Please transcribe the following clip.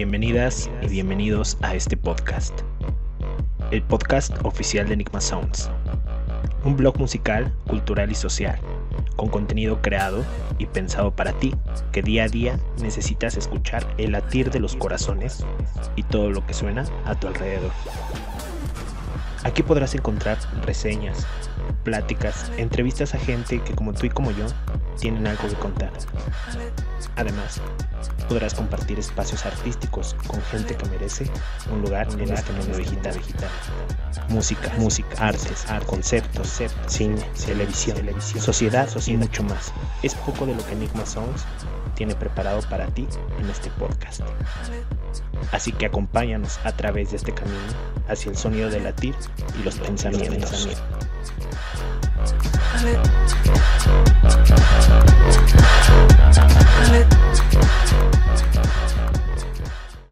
Bienvenidas y bienvenidos a este podcast, el podcast oficial de Enigma Sounds, un blog musical, cultural y social, con contenido creado y pensado para ti, que día a día necesitas escuchar el latir de los corazones y todo lo que suena a tu alrededor. Aquí podrás encontrar reseñas, pláticas, entrevistas a gente que como tú y como yo tienen algo que contar. Además, podrás compartir espacios artísticos con gente que merece un lugar en este mundo digital, digital. Música, música, artes, art, conceptos, cine, televisión, televisión, sociedad, y mucho más. Es poco de lo que Enigma Songs tiene preparado para ti en este podcast. Así que acompáñanos a través de este camino hacia el sonido de latir y los pensamientos. pensamientos.